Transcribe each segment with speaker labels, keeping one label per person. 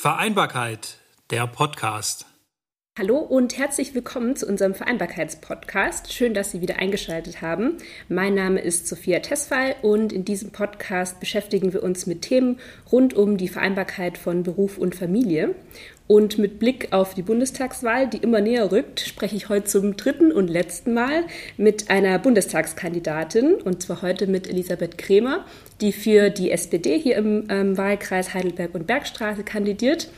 Speaker 1: Vereinbarkeit, der Podcast.
Speaker 2: Hallo und herzlich willkommen zu unserem Vereinbarkeitspodcast. Schön, dass Sie wieder eingeschaltet haben. Mein Name ist Sophia Tesfall und in diesem Podcast beschäftigen wir uns mit Themen rund um die Vereinbarkeit von Beruf und Familie. Und mit Blick auf die Bundestagswahl, die immer näher rückt, spreche ich heute zum dritten und letzten Mal mit einer Bundestagskandidatin, und zwar heute mit Elisabeth Kremer, die für die SPD hier im ähm, Wahlkreis Heidelberg und Bergstraße kandidiert.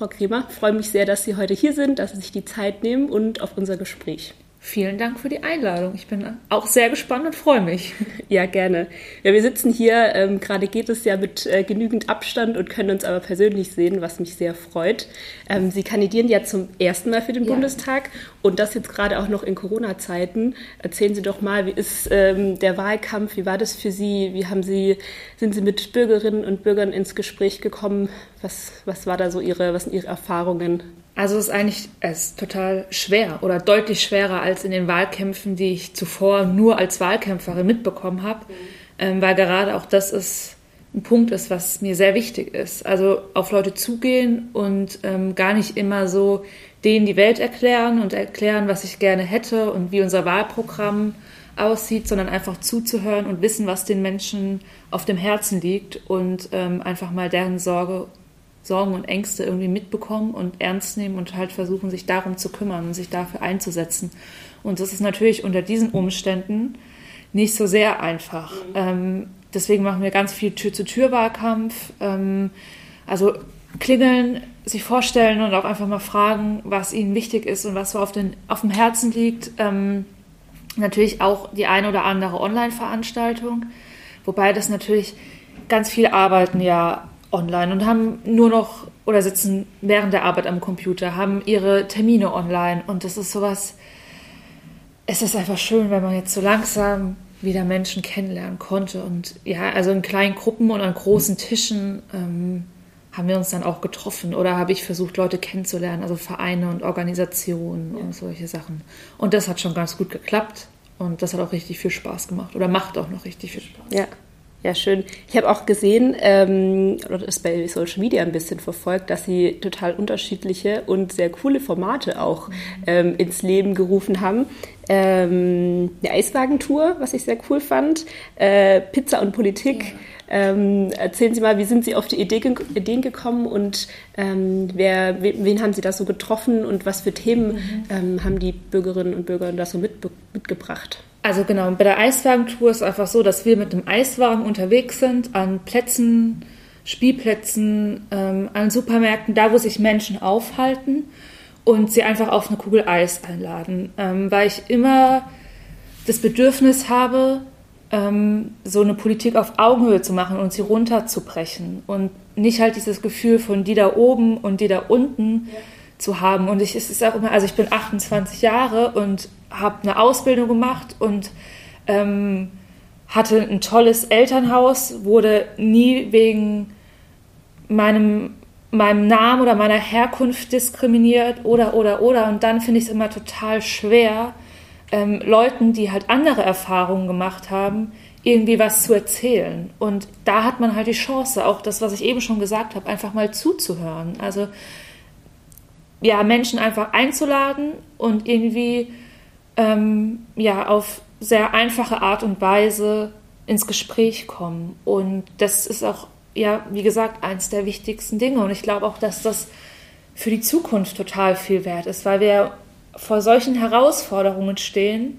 Speaker 2: Frau Kremer, freue mich sehr, dass Sie heute hier sind, dass Sie sich die Zeit nehmen und auf unser Gespräch.
Speaker 3: Vielen Dank für die Einladung. Ich bin auch sehr gespannt und freue mich.
Speaker 2: Ja, gerne. Ja, wir sitzen hier, ähm, gerade geht es ja mit äh, genügend Abstand und können uns aber persönlich sehen, was mich sehr freut. Ähm, Sie kandidieren ja zum ersten Mal für den ja. Bundestag und das jetzt gerade auch noch in Corona-Zeiten. Erzählen Sie doch mal, wie ist ähm, der Wahlkampf? Wie war das für Sie? Wie haben Sie, sind Sie mit Bürgerinnen und Bürgern ins Gespräch gekommen? Was, was war da so Ihre, was sind Ihre Erfahrungen?
Speaker 3: Also es ist eigentlich es ist total schwer oder deutlich schwerer als in den Wahlkämpfen, die ich zuvor nur als Wahlkämpferin mitbekommen habe, mhm. ähm, weil gerade auch das ist ein Punkt ist, was mir sehr wichtig ist. Also auf Leute zugehen und ähm, gar nicht immer so denen die Welt erklären und erklären, was ich gerne hätte und wie unser Wahlprogramm aussieht, sondern einfach zuzuhören und wissen, was den Menschen auf dem Herzen liegt und ähm, einfach mal deren Sorge Sorgen und Ängste irgendwie mitbekommen und ernst nehmen und halt versuchen, sich darum zu kümmern und sich dafür einzusetzen. Und das ist natürlich unter diesen Umständen nicht so sehr einfach. Mhm. Ähm, deswegen machen wir ganz viel Tür-zu-Tür-Wahlkampf. Ähm, also klingeln, sich vorstellen und auch einfach mal fragen, was ihnen wichtig ist und was so auf, den, auf dem Herzen liegt. Ähm, natürlich auch die eine oder andere Online-Veranstaltung, wobei das natürlich ganz viel Arbeiten ja online und haben nur noch oder sitzen während der Arbeit am Computer, haben ihre Termine online und das ist sowas, es ist einfach schön, wenn man jetzt so langsam wieder Menschen kennenlernen konnte und ja, also in kleinen Gruppen und an großen Tischen ähm, haben wir uns dann auch getroffen oder habe ich versucht, Leute kennenzulernen, also Vereine und Organisationen ja. und solche Sachen. Und das hat schon ganz gut geklappt und das hat auch richtig viel Spaß gemacht oder macht auch noch richtig viel Spaß.
Speaker 2: Ja. Ja, schön. Ich habe auch gesehen, ähm, oder das bei Social Media ein bisschen verfolgt, dass sie total unterschiedliche und sehr coole Formate auch ähm, ins Leben gerufen haben. Ähm, eine Eiswagentour, was ich sehr cool fand, äh, Pizza und Politik. Ja. Ähm, erzählen Sie mal, wie sind Sie auf die Idee, Ideen gekommen und ähm, wer, wen haben Sie da so getroffen und was für Themen mhm. ähm, haben die Bürgerinnen und Bürger da so mit, mitgebracht?
Speaker 3: Also genau, bei der Eiswagentour ist es einfach so, dass wir mit dem Eiswagen unterwegs sind an Plätzen, Spielplätzen, ähm, an Supermärkten, da wo sich Menschen aufhalten und sie einfach auf eine Kugel Eis einladen, ähm, weil ich immer das Bedürfnis habe, ähm, so eine Politik auf Augenhöhe zu machen und sie runterzubrechen und nicht halt dieses Gefühl von die da oben und die da unten ja. Zu haben. Und ich, es ist auch immer, also ich bin 28 Jahre und habe eine Ausbildung gemacht und ähm, hatte ein tolles Elternhaus, wurde nie wegen meinem, meinem Namen oder meiner Herkunft diskriminiert oder, oder, oder. Und dann finde ich es immer total schwer, ähm, Leuten, die halt andere Erfahrungen gemacht haben, irgendwie was zu erzählen. Und da hat man halt die Chance, auch das, was ich eben schon gesagt habe, einfach mal zuzuhören. Also ja, Menschen einfach einzuladen und irgendwie ähm, ja auf sehr einfache Art und Weise ins Gespräch kommen. Und das ist auch, ja, wie gesagt, eins der wichtigsten Dinge. Und ich glaube auch, dass das für die Zukunft total viel wert ist, weil wir vor solchen Herausforderungen stehen,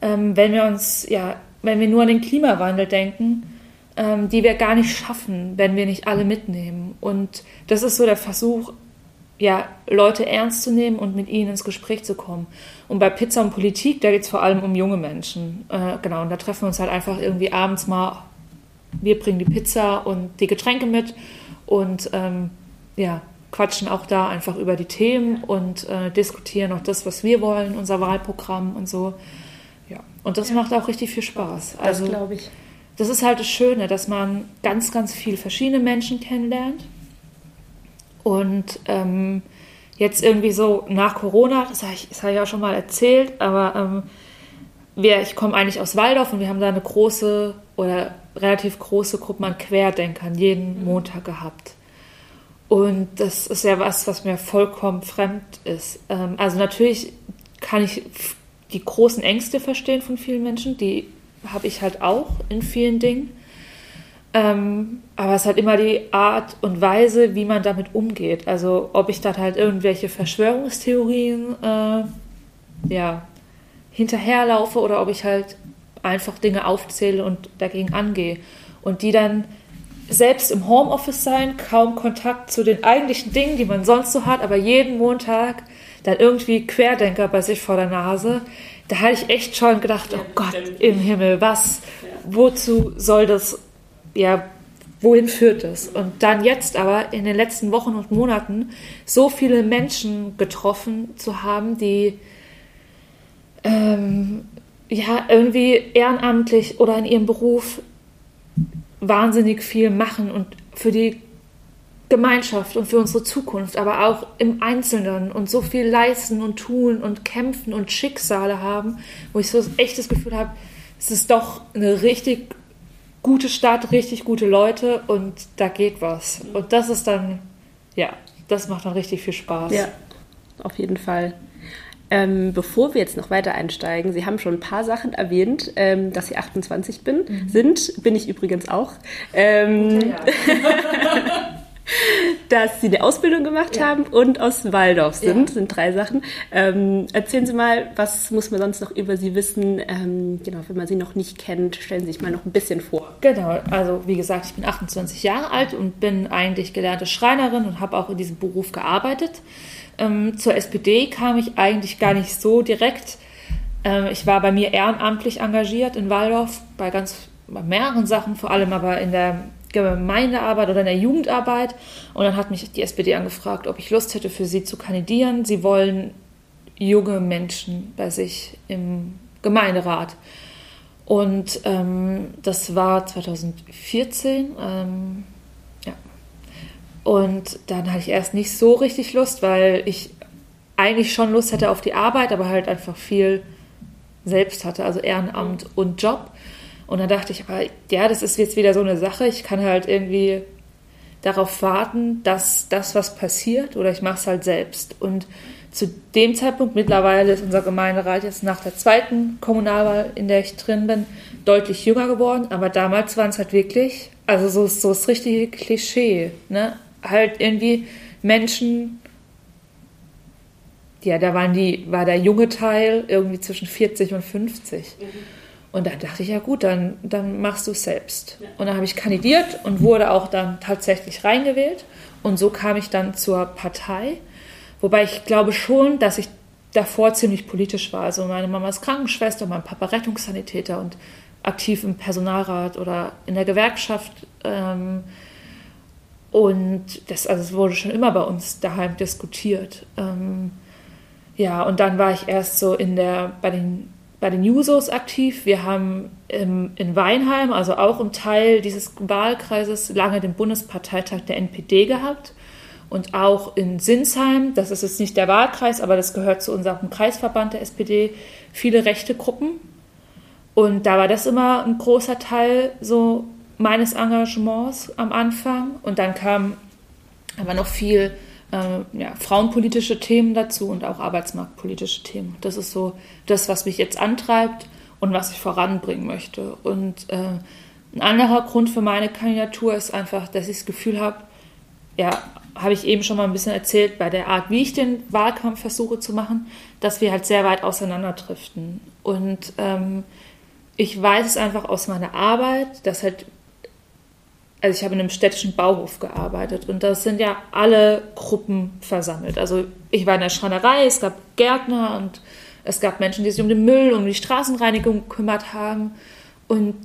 Speaker 3: ähm, wenn wir uns, ja, wenn wir nur an den Klimawandel denken, ähm, die wir gar nicht schaffen, wenn wir nicht alle mitnehmen. Und das ist so der Versuch, ja, Leute ernst zu nehmen und mit ihnen ins Gespräch zu kommen. Und bei Pizza und Politik, da geht es vor allem um junge Menschen. Äh, genau, und da treffen wir uns halt einfach irgendwie abends mal, wir bringen die Pizza und die Getränke mit und ähm, ja, quatschen auch da einfach über die Themen und äh, diskutieren auch das, was wir wollen, unser Wahlprogramm und so. Ja, und das ja. macht auch richtig viel Spaß.
Speaker 2: Also, das glaube ich.
Speaker 3: Das ist halt das Schöne, dass man ganz, ganz viel verschiedene Menschen kennenlernt und ähm, jetzt irgendwie so nach Corona, das habe ich, hab ich auch schon mal erzählt, aber ähm, wir, ich komme eigentlich aus Waldorf und wir haben da eine große oder relativ große Gruppe an Querdenkern jeden Montag gehabt. Und das ist ja was, was mir vollkommen fremd ist. Ähm, also natürlich kann ich die großen Ängste verstehen von vielen Menschen, die habe ich halt auch in vielen Dingen. Ähm, aber es ist halt immer die Art und Weise, wie man damit umgeht. Also ob ich dann halt irgendwelche Verschwörungstheorien äh, ja, hinterherlaufe oder ob ich halt einfach Dinge aufzähle und dagegen angehe. Und die dann selbst im Homeoffice sein, kaum Kontakt zu den eigentlichen Dingen, die man sonst so hat, aber jeden Montag dann irgendwie Querdenker bei sich vor der Nase. Da hatte ich echt schon gedacht, oh Gott im Himmel, was, wozu soll das ja, wohin führt es? Und dann jetzt aber in den letzten Wochen und Monaten so viele Menschen getroffen zu haben, die ähm, ja irgendwie ehrenamtlich oder in ihrem Beruf wahnsinnig viel machen und für die Gemeinschaft und für unsere Zukunft, aber auch im Einzelnen und so viel leisten und tun und kämpfen und Schicksale haben, wo ich so echt das Gefühl habe, es ist doch eine richtig gute Stadt, richtig gute Leute und da geht was. Und das ist dann, ja, das macht dann richtig viel Spaß.
Speaker 2: Ja, auf jeden Fall. Ähm, bevor wir jetzt noch weiter einsteigen, Sie haben schon ein paar Sachen erwähnt, ähm, dass Sie 28 bin, mhm. sind. Bin ich übrigens auch. Ähm, ja, ja. dass Sie eine Ausbildung gemacht ja. haben und aus Waldorf sind. Ja. sind drei Sachen. Ähm, erzählen Sie mal, was muss man sonst noch über Sie wissen? Ähm, genau, wenn man Sie noch nicht kennt, stellen Sie sich mal noch ein bisschen vor.
Speaker 3: Genau, also wie gesagt, ich bin 28 Jahre alt und bin eigentlich gelernte Schreinerin und habe auch in diesem Beruf gearbeitet. Ähm, zur SPD kam ich eigentlich gar nicht so direkt. Ähm, ich war bei mir ehrenamtlich engagiert in Waldorf bei ganz bei mehreren Sachen, vor allem aber in der Gemeindearbeit oder in der Jugendarbeit. Und dann hat mich die SPD angefragt, ob ich Lust hätte, für sie zu kandidieren. Sie wollen junge Menschen bei sich im Gemeinderat. Und ähm, das war 2014. Ähm. Und dann hatte ich erst nicht so richtig Lust, weil ich eigentlich schon Lust hatte auf die Arbeit, aber halt einfach viel selbst hatte, also Ehrenamt und Job. Und dann dachte ich, ja, das ist jetzt wieder so eine Sache. Ich kann halt irgendwie darauf warten, dass das was passiert oder ich mache es halt selbst. Und zu dem Zeitpunkt, mittlerweile ist unser Gemeinderat jetzt nach der zweiten Kommunalwahl, in der ich drin bin, deutlich jünger geworden. Aber damals waren es halt wirklich, also so, so das richtige Klischee. Ne? Halt irgendwie Menschen, ja, da waren die, war der junge Teil irgendwie zwischen 40 und 50. Mhm. Und da dachte ich, ja gut, dann, dann machst du es selbst. Ja. Und dann habe ich kandidiert und wurde auch dann tatsächlich reingewählt. Und so kam ich dann zur Partei. Wobei ich glaube schon, dass ich davor ziemlich politisch war. Also meine Mama ist Krankenschwester, mein Papa Rettungssanitäter und aktiv im Personalrat oder in der Gewerkschaft. Ähm, und das, also es wurde schon immer bei uns daheim diskutiert. Ähm, ja, und dann war ich erst so in der, bei den bei den Jusos aktiv. Wir haben im, in Weinheim, also auch im Teil dieses Wahlkreises, lange den Bundesparteitag der NPD gehabt. Und auch in Sinsheim, das ist jetzt nicht der Wahlkreis, aber das gehört zu unserem Kreisverband der SPD, viele rechte Gruppen. Und da war das immer ein großer Teil so meines Engagements am Anfang. Und dann kam aber noch viel äh, ja, frauenpolitische Themen dazu und auch arbeitsmarktpolitische Themen. Das ist so das, was mich jetzt antreibt und was ich voranbringen möchte. Und äh, ein anderer Grund für meine Kandidatur ist einfach, dass ich das Gefühl habe, ja, habe ich eben schon mal ein bisschen erzählt, bei der Art, wie ich den Wahlkampf versuche zu machen, dass wir halt sehr weit auseinanderdriften. Und ähm, ich weiß es einfach aus meiner Arbeit, dass halt also ich habe in einem städtischen Bauhof gearbeitet und da sind ja alle Gruppen versammelt. Also ich war in der Schreinerei, es gab Gärtner und es gab Menschen, die sich um den Müll, um die Straßenreinigung gekümmert haben. Und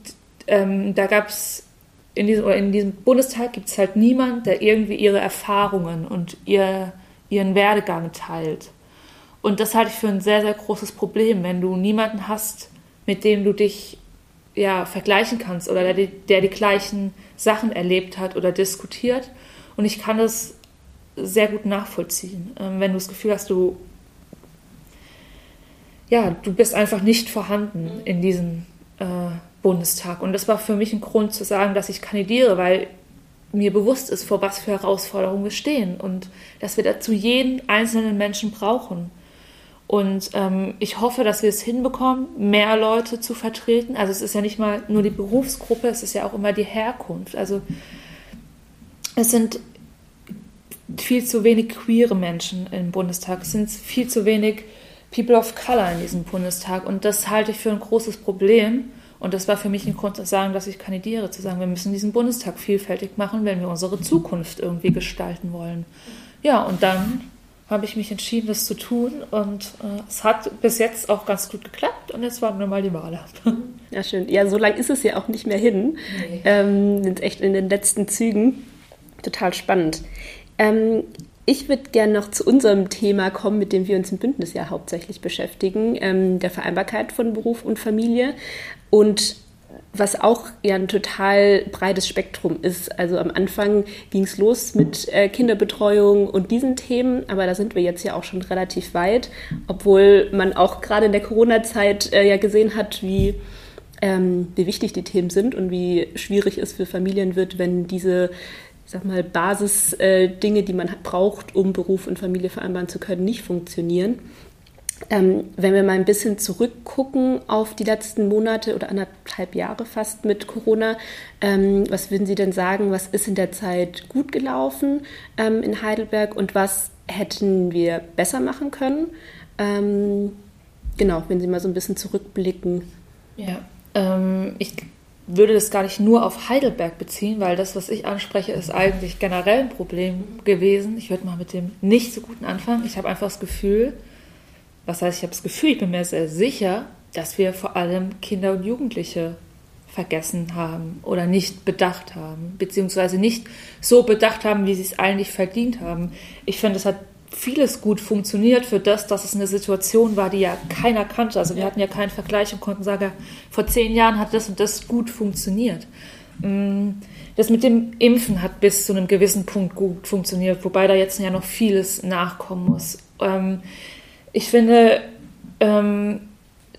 Speaker 3: ähm, da gab es in diesem, in diesem Bundestag gibt es halt niemand, der irgendwie ihre Erfahrungen und ihr, ihren Werdegang teilt. Und das halte ich für ein sehr, sehr großes Problem, wenn du niemanden hast, mit dem du dich ja, vergleichen kannst oder der, der die gleichen Sachen erlebt hat oder diskutiert. Und ich kann das sehr gut nachvollziehen, ähm, wenn du das Gefühl hast, du ja, du bist einfach nicht vorhanden in diesem äh, Bundestag. Und das war für mich ein Grund zu sagen, dass ich kandidiere, weil mir bewusst ist, vor was für Herausforderungen wir stehen und dass wir dazu jeden einzelnen Menschen brauchen. Und ähm, ich hoffe, dass wir es hinbekommen, mehr Leute zu vertreten. Also es ist ja nicht mal nur die Berufsgruppe, es ist ja auch immer die Herkunft. Also es sind viel zu wenig queere Menschen im Bundestag, es sind viel zu wenig People of Color in diesem Bundestag. Und das halte ich für ein großes Problem. Und das war für mich ein Grund zu sagen, dass ich kandidiere, zu sagen, wir müssen diesen Bundestag vielfältig machen, wenn wir unsere Zukunft irgendwie gestalten wollen. Ja, und dann habe ich mich entschieden, das zu tun. Und äh, es hat bis jetzt auch ganz gut geklappt. Und jetzt warten wir mal die Wahl ab.
Speaker 2: Ja, schön. Ja, so lange ist es ja auch nicht mehr hin. Nee. Ähm, sind echt in den letzten Zügen. Total spannend. Ähm, ich würde gerne noch zu unserem Thema kommen, mit dem wir uns im Bündnis ja hauptsächlich beschäftigen, ähm, der Vereinbarkeit von Beruf und Familie. Und was auch ja ein total breites Spektrum ist. Also am Anfang ging es los mit äh, Kinderbetreuung und diesen Themen, aber da sind wir jetzt ja auch schon relativ weit, obwohl man auch gerade in der Corona-Zeit äh, ja gesehen hat, wie, ähm, wie wichtig die Themen sind und wie schwierig es für Familien wird, wenn diese sag mal, Basisdinge, äh, die man braucht, um Beruf und Familie vereinbaren zu können, nicht funktionieren. Ähm, wenn wir mal ein bisschen zurückgucken auf die letzten Monate oder anderthalb Jahre fast mit Corona, ähm, was würden Sie denn sagen, was ist in der Zeit gut gelaufen ähm, in Heidelberg und was hätten wir besser machen können? Ähm, genau, wenn Sie mal so ein bisschen zurückblicken.
Speaker 3: Ja, ähm, ich würde das gar nicht nur auf Heidelberg beziehen, weil das, was ich anspreche, ist eigentlich generell ein Problem gewesen. Ich würde mal mit dem nicht so guten anfangen. Ich habe einfach das Gefühl, was heißt, ich habe das Gefühl, ich bin mir sehr sicher, dass wir vor allem Kinder und Jugendliche vergessen haben oder nicht bedacht haben, beziehungsweise nicht so bedacht haben, wie sie es eigentlich verdient haben. Ich finde, es hat vieles gut funktioniert für das, dass es eine Situation war, die ja keiner kannte. Also wir hatten ja keinen Vergleich und konnten sagen, vor zehn Jahren hat das und das gut funktioniert. Mm, das mit dem Impfen hat bis zu einem gewissen Punkt gut funktioniert, wobei da jetzt ja noch vieles nachkommen muss. Ich finde, ähm,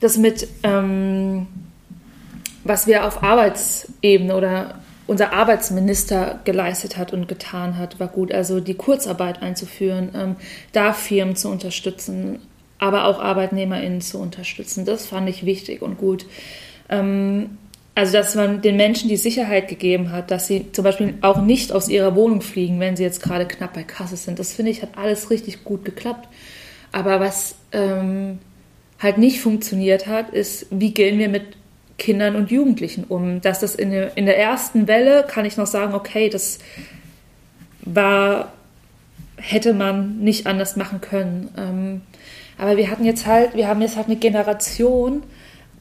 Speaker 3: das mit, ähm, was wir auf Arbeitsebene oder unser Arbeitsminister geleistet hat und getan hat, war gut. Also die Kurzarbeit einzuführen, ähm, da Firmen zu unterstützen, aber auch ArbeitnehmerInnen zu unterstützen. Das fand ich wichtig und gut. Ähm, also, dass man den Menschen die Sicherheit gegeben hat, dass sie zum Beispiel auch nicht aus ihrer Wohnung fliegen, wenn sie jetzt gerade knapp bei Kasse sind. Das finde ich hat alles richtig gut geklappt. Aber was ähm, halt nicht funktioniert hat, ist, wie gehen wir mit Kindern und Jugendlichen um? Dass das in der, in der ersten Welle kann ich noch sagen, okay, das war, hätte man nicht anders machen können. Ähm, aber wir hatten jetzt halt, wir haben jetzt halt eine Generation,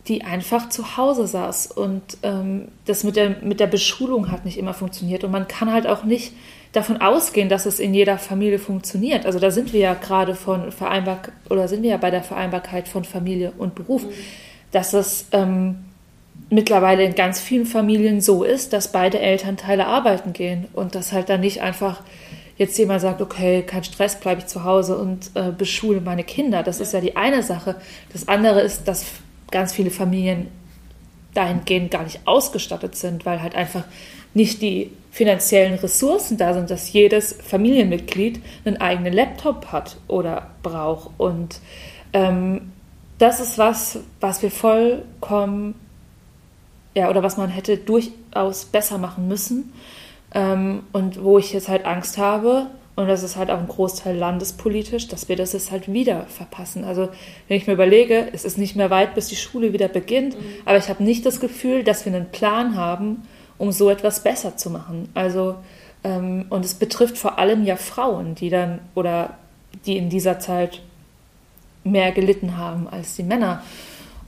Speaker 3: die einfach zu Hause saß und ähm, das mit der, mit der Beschulung hat nicht immer funktioniert und man kann halt auch nicht davon ausgehen, dass es in jeder Familie funktioniert. Also da sind wir ja gerade von vereinbar oder sind wir ja bei der Vereinbarkeit von Familie und Beruf, mhm. dass es ähm, mittlerweile in ganz vielen Familien so ist, dass beide Elternteile arbeiten gehen und dass halt dann nicht einfach jetzt jemand sagt, okay, kein Stress, bleibe ich zu Hause und äh, beschule meine Kinder. Das ist ja die eine Sache. Das andere ist, dass ganz viele Familien dahingehend gar nicht ausgestattet sind, weil halt einfach nicht die finanziellen Ressourcen da sind, dass jedes Familienmitglied einen eigenen Laptop hat oder braucht. Und ähm, das ist was, was wir vollkommen, ja, oder was man hätte durchaus besser machen müssen. Ähm, und wo ich jetzt halt Angst habe, und das ist halt auch ein Großteil landespolitisch, dass wir das jetzt halt wieder verpassen. Also wenn ich mir überlege, es ist nicht mehr weit, bis die Schule wieder beginnt, mhm. aber ich habe nicht das Gefühl, dass wir einen Plan haben, um so etwas besser zu machen. Also, ähm, und es betrifft vor allem ja Frauen, die dann oder die in dieser Zeit mehr gelitten haben als die Männer.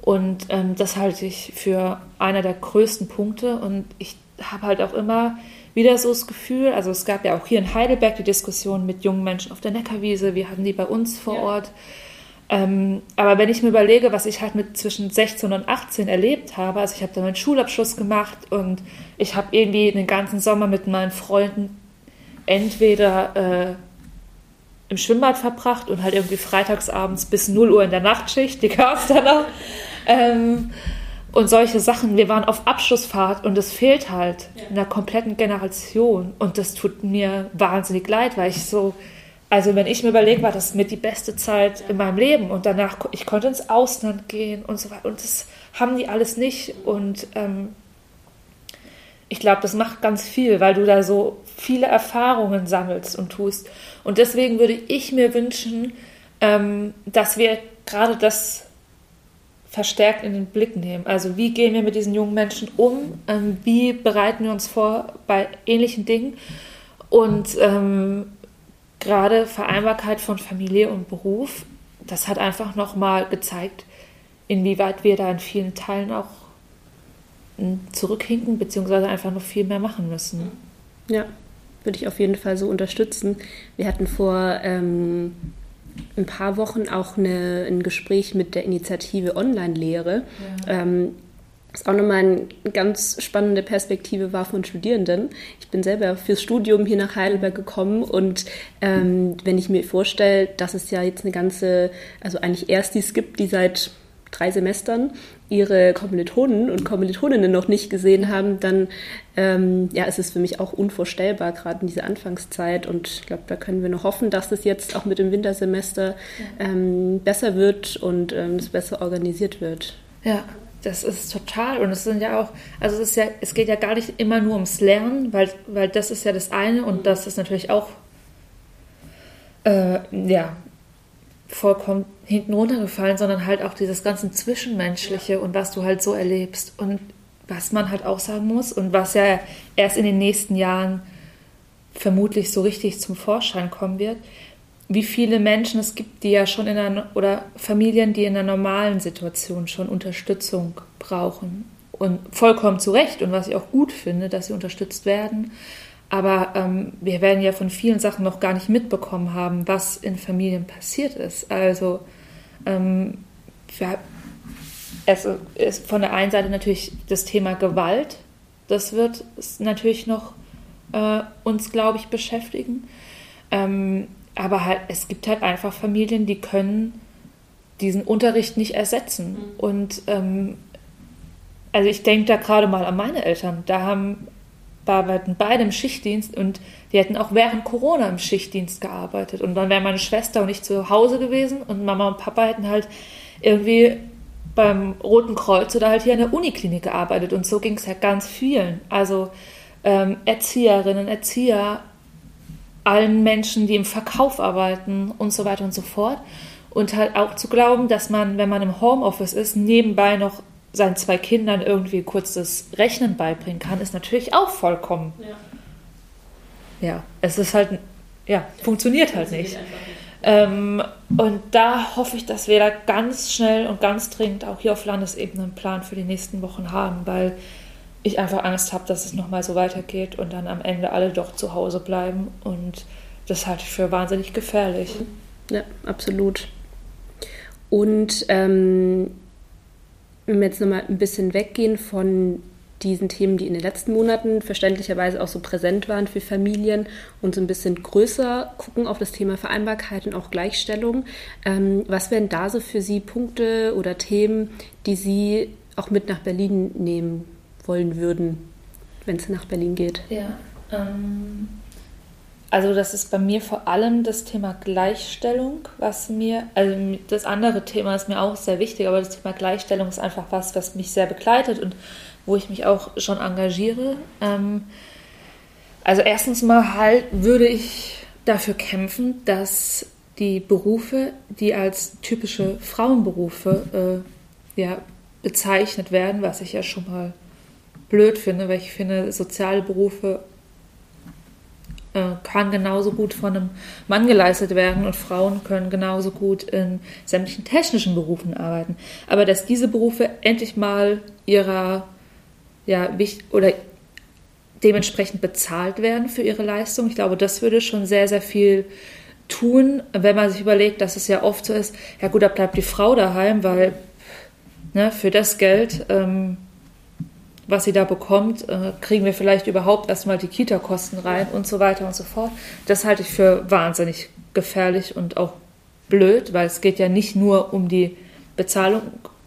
Speaker 3: Und ähm, das halte ich für einer der größten Punkte. Und ich habe halt auch immer wieder so das Gefühl, also es gab ja auch hier in Heidelberg die Diskussion mit jungen Menschen auf der Neckarwiese, wir hatten die bei uns vor ja. Ort. Ähm, aber wenn ich mir überlege, was ich halt mit zwischen 16 und 18 erlebt habe, also ich habe da meinen Schulabschluss gemacht und ich habe irgendwie den ganzen Sommer mit meinen Freunden entweder äh, im Schwimmbad verbracht und halt irgendwie freitagsabends bis 0 Uhr in der Nachtschicht, die gab es dann noch. Ähm, Und solche Sachen, wir waren auf Abschlussfahrt und es fehlt halt ja. einer kompletten Generation. Und das tut mir wahnsinnig leid, weil ich so, also wenn ich mir überlege, war das mit die beste Zeit in meinem Leben. Und danach, ich konnte ins Ausland gehen und so weiter. Und das haben die alles nicht. Und ähm, ich glaube, das macht ganz viel, weil du da so viele Erfahrungen sammelst und tust. Und deswegen würde ich mir wünschen, ähm, dass wir gerade das verstärkt in den Blick nehmen. Also wie gehen wir mit diesen jungen Menschen um? Ähm, wie bereiten wir uns vor bei ähnlichen Dingen? Und ähm, gerade Vereinbarkeit von Familie und Beruf, das hat einfach nochmal gezeigt, inwieweit wir da in vielen Teilen auch hm, zurückhinken, beziehungsweise einfach noch viel mehr machen müssen.
Speaker 2: Ja, würde ich auf jeden Fall so unterstützen. Wir hatten vor ähm, ein paar Wochen auch eine, ein Gespräch mit der Initiative Online-Lehre. Ja. Ähm, was auch nochmal eine ganz spannende Perspektive war von Studierenden. Ich bin selber fürs Studium hier nach Heidelberg gekommen und ähm, wenn ich mir vorstelle, dass es ja jetzt eine ganze, also eigentlich Erstis gibt, die seit drei Semestern ihre Kommilitonen und Kommilitoninnen noch nicht gesehen haben, dann ähm, ja, ist es für mich auch unvorstellbar, gerade in dieser Anfangszeit. Und ich glaube, da können wir noch hoffen, dass es jetzt auch mit dem Wintersemester ähm, besser wird und ähm, es besser organisiert wird.
Speaker 3: Ja, das ist total. Und es sind ja auch, also es ist ja, es geht ja gar nicht immer nur ums Lernen, weil, weil das ist ja das eine und das ist natürlich auch äh, ja, vollkommen hinten runtergefallen, sondern halt auch dieses ganze Zwischenmenschliche und was du halt so erlebst. Und was man halt auch sagen muss und was ja erst in den nächsten Jahren vermutlich so richtig zum Vorschein kommen wird, wie viele Menschen es gibt, die ja schon in einer, oder Familien, die in einer normalen Situation schon Unterstützung brauchen. Und vollkommen zu Recht und was ich auch gut finde, dass sie unterstützt werden. Aber ähm, wir werden ja von vielen Sachen noch gar nicht mitbekommen haben, was in Familien passiert ist. Also ähm, es ist von der einen Seite natürlich das Thema Gewalt. Das wird natürlich noch äh, uns, glaube ich, beschäftigen. Ähm, aber halt, es gibt halt einfach Familien, die können diesen Unterricht nicht ersetzen. Mhm. Und ähm, also ich denke da gerade mal an meine Eltern. Da haben arbeiten beide im Schichtdienst und die hätten auch während Corona im Schichtdienst gearbeitet. Und dann wäre meine Schwester und ich zu Hause gewesen und Mama und Papa hätten halt irgendwie beim Roten Kreuz oder halt hier in der Uniklinik gearbeitet. Und so ging es ja ganz vielen. Also ähm, Erzieherinnen, Erzieher, allen Menschen, die im Verkauf arbeiten und so weiter und so fort. Und halt auch zu glauben, dass man, wenn man im Homeoffice ist, nebenbei noch seinen zwei Kindern irgendwie kurz das Rechnen beibringen kann, ist natürlich auch vollkommen. Ja, ja es ist halt, ja, funktioniert halt nicht. Ähm, und da hoffe ich, dass wir da ganz schnell und ganz dringend auch hier auf Landesebene einen Plan für die nächsten Wochen haben, weil ich einfach Angst habe, dass es nochmal so weitergeht und dann am Ende alle doch zu Hause bleiben. Und das halte ich für wahnsinnig gefährlich.
Speaker 2: Ja, absolut. Und ähm, wenn wir jetzt nochmal ein bisschen weggehen von diesen Themen, die in den letzten Monaten verständlicherweise auch so präsent waren für Familien und so ein bisschen größer gucken auf das Thema Vereinbarkeit und auch Gleichstellung. Ähm, was wären da so für Sie Punkte oder Themen, die Sie auch mit nach Berlin nehmen wollen würden, wenn es nach Berlin geht?
Speaker 3: Ja, ähm, also das ist bei mir vor allem das Thema Gleichstellung, was mir, also das andere Thema ist mir auch sehr wichtig, aber das Thema Gleichstellung ist einfach was, was mich sehr begleitet und wo ich mich auch schon engagiere. Ähm, also erstens mal halt würde ich dafür kämpfen, dass die Berufe, die als typische Frauenberufe äh, ja, bezeichnet werden, was ich ja schon mal blöd finde, weil ich finde, soziale Berufe äh, kann genauso gut von einem Mann geleistet werden und Frauen können genauso gut in sämtlichen technischen Berufen arbeiten. Aber dass diese Berufe endlich mal ihrer, ja, oder dementsprechend bezahlt werden für ihre Leistung, ich glaube, das würde schon sehr, sehr viel tun, wenn man sich überlegt, dass es ja oft so ist, ja gut, da bleibt die Frau daheim, weil ne, für das Geld ähm, was sie da bekommt, äh, kriegen wir vielleicht überhaupt erstmal die Kita-Kosten rein und so weiter und so fort. Das halte ich für wahnsinnig gefährlich und auch blöd, weil es geht ja nicht nur um die Bezahlung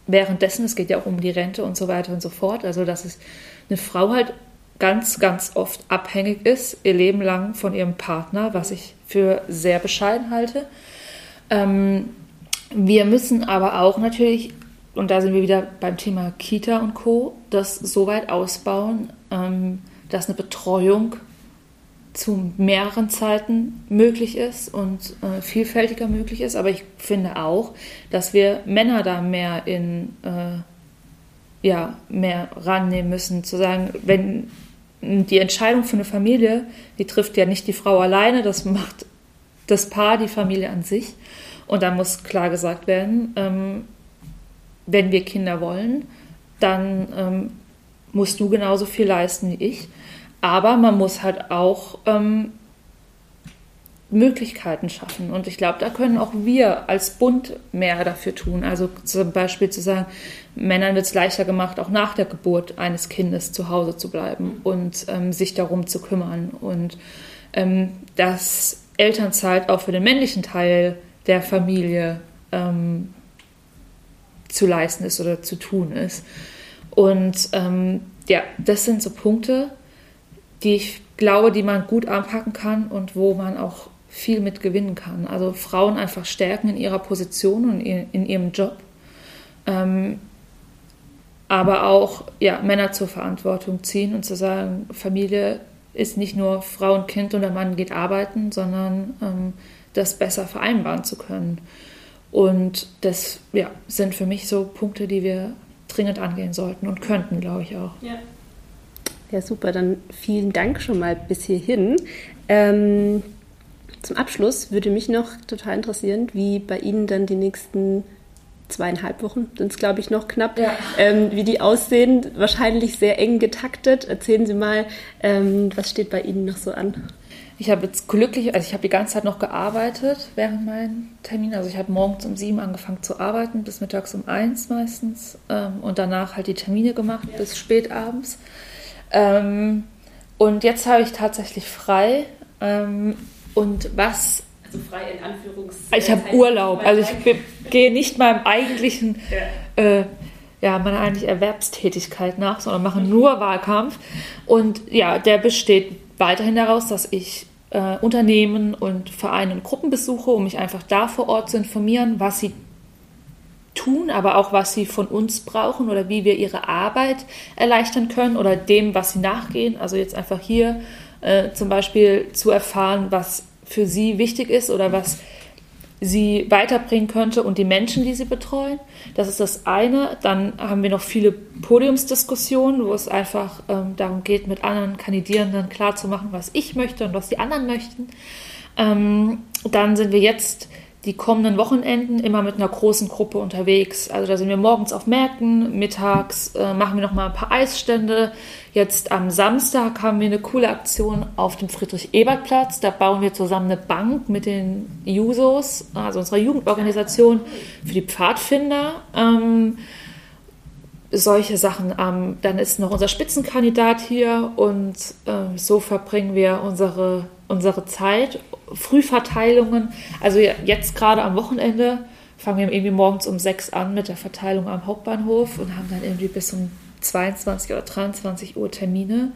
Speaker 3: währenddessen, es geht ja auch um die Rente und so weiter und so fort, also dass es eine Frau halt ganz, ganz oft abhängig ist, ihr Leben lang von ihrem Partner, was ich für sehr bescheiden halte. Ähm, wir müssen aber auch natürlich, und da sind wir wieder beim Thema Kita und Co., das so weit ausbauen, ähm, dass eine Betreuung zu mehreren Zeiten möglich ist und äh, vielfältiger möglich ist. Aber ich finde auch, dass wir Männer da mehr in äh, ja, mehr rannehmen müssen, zu sagen, wenn die Entscheidung für eine Familie, die trifft ja nicht die Frau alleine, das macht das Paar, die Familie an sich. Und da muss klar gesagt werden, ähm, wenn wir Kinder wollen, dann ähm, musst du genauso viel leisten wie ich. Aber man muss halt auch ähm, Möglichkeiten schaffen. Und ich glaube, da können auch wir als Bund mehr dafür tun. Also zum Beispiel zu sagen, Männern wird es leichter gemacht, auch nach der Geburt eines Kindes zu Hause zu bleiben und ähm, sich darum zu kümmern. Und ähm, dass Elternzeit auch für den männlichen Teil der Familie ähm, zu leisten ist oder zu tun ist. Und ähm, ja, das sind so Punkte, die ich glaube, die man gut anpacken kann und wo man auch viel mit gewinnen kann. Also Frauen einfach stärken in ihrer Position und in ihrem Job. Ähm, aber auch ja, Männer zur Verantwortung ziehen und zu sagen, Familie ist nicht nur Frau und Kind und der Mann geht arbeiten, sondern ähm, das besser vereinbaren zu können. Und das ja, sind für mich so Punkte, die wir dringend angehen sollten und könnten, glaube ich auch.
Speaker 2: Ja. ja, super. Dann vielen Dank schon mal bis hierhin. Ähm, zum Abschluss würde mich noch total interessieren, wie bei Ihnen dann die nächsten zweieinhalb Wochen sind es, glaube ich, noch knapp, ja. ähm, wie die aussehen. Wahrscheinlich sehr eng getaktet. Erzählen Sie mal, ähm, was steht bei Ihnen noch so an?
Speaker 3: Ich habe jetzt glücklich, also ich habe die ganze Zeit noch gearbeitet während meinen Terminen. Also ich habe morgens um sieben angefangen zu arbeiten, bis mittags um eins meistens. Ähm, und danach halt die Termine gemacht ja. bis spät abends. Ähm, und jetzt habe ich tatsächlich frei. Ähm, und was
Speaker 2: so frei in Anführungs.
Speaker 3: Ich habe Urlaub, also ich gehe nicht meinem eigentlichen, ja. Äh, ja, meiner eigentlich Erwerbstätigkeit nach, sondern mache nur Wahlkampf. Und ja, der besteht weiterhin daraus, dass ich äh, Unternehmen und Vereine und Gruppen besuche, um mich einfach da vor Ort zu informieren, was sie tun, aber auch was sie von uns brauchen oder wie wir ihre Arbeit erleichtern können oder dem, was sie nachgehen. Also jetzt einfach hier äh, zum Beispiel zu erfahren, was für sie wichtig ist oder was sie weiterbringen könnte und die Menschen, die sie betreuen. Das ist das eine. Dann haben wir noch viele Podiumsdiskussionen, wo es einfach ähm, darum geht, mit anderen Kandidierenden klarzumachen, was ich möchte und was die anderen möchten. Ähm, dann sind wir jetzt die kommenden Wochenenden immer mit einer großen Gruppe unterwegs. Also da sind wir morgens auf Märkten, mittags äh, machen wir noch mal ein paar Eisstände. Jetzt am Samstag haben wir eine coole Aktion auf dem Friedrich-Ebert-Platz. Da bauen wir zusammen eine Bank mit den Jusos, also unserer Jugendorganisation für die Pfadfinder. Ähm, solche Sachen. Ähm, dann ist noch unser Spitzenkandidat hier und äh, so verbringen wir unsere, unsere Zeit Frühverteilungen. Also jetzt gerade am Wochenende fangen wir irgendwie morgens um sechs an mit der Verteilung am Hauptbahnhof und haben dann irgendwie bis um 22 oder 23 Uhr Termine.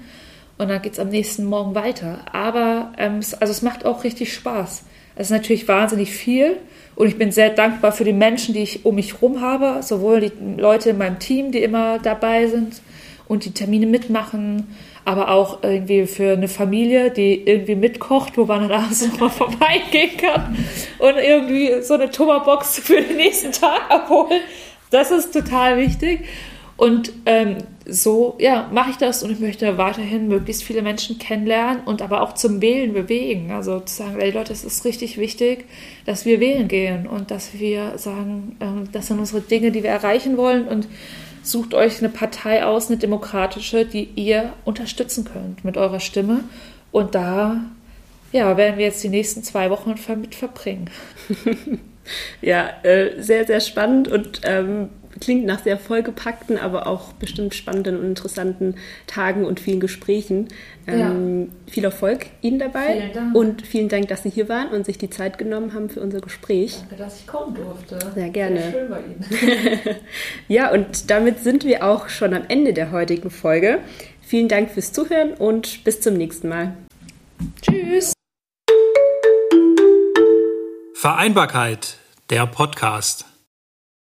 Speaker 3: Und dann geht es am nächsten Morgen weiter. Aber ähm, also es macht auch richtig Spaß. Es ist natürlich wahnsinnig viel und ich bin sehr dankbar für die Menschen, die ich um mich herum habe, sowohl die Leute in meinem Team, die immer dabei sind und die Termine mitmachen, aber auch irgendwie für eine Familie, die irgendwie mitkocht, wo man dann abends nochmal vorbeigehen kann und irgendwie so eine Tummerbox für den nächsten Tag abholen. Das ist total wichtig. Und ähm, so ja, mache ich das und ich möchte weiterhin möglichst viele Menschen kennenlernen und aber auch zum Wählen bewegen. Also zu sagen, ey Leute, es ist richtig wichtig, dass wir wählen gehen und dass wir sagen, ähm, das sind unsere Dinge, die wir erreichen wollen und sucht euch eine Partei aus, eine demokratische, die ihr unterstützen könnt mit eurer Stimme. Und da ja, werden wir jetzt die nächsten zwei Wochen mit verbringen.
Speaker 2: ja, äh, sehr, sehr spannend und ähm, klingt nach sehr vollgepackten, aber auch bestimmt spannenden und interessanten Tagen und vielen Gesprächen. Ähm, ja. Viel Erfolg Ihnen dabei vielen Dank. und vielen Dank, dass Sie hier waren und sich die Zeit genommen haben für unser Gespräch.
Speaker 3: Danke, dass ich kommen durfte.
Speaker 2: Sehr gerne.
Speaker 3: Sehr schön bei Ihnen.
Speaker 2: ja, und damit sind wir auch schon am Ende der heutigen Folge. Vielen Dank fürs Zuhören und bis zum nächsten Mal.
Speaker 3: Tschüss.
Speaker 1: Vereinbarkeit, der Podcast.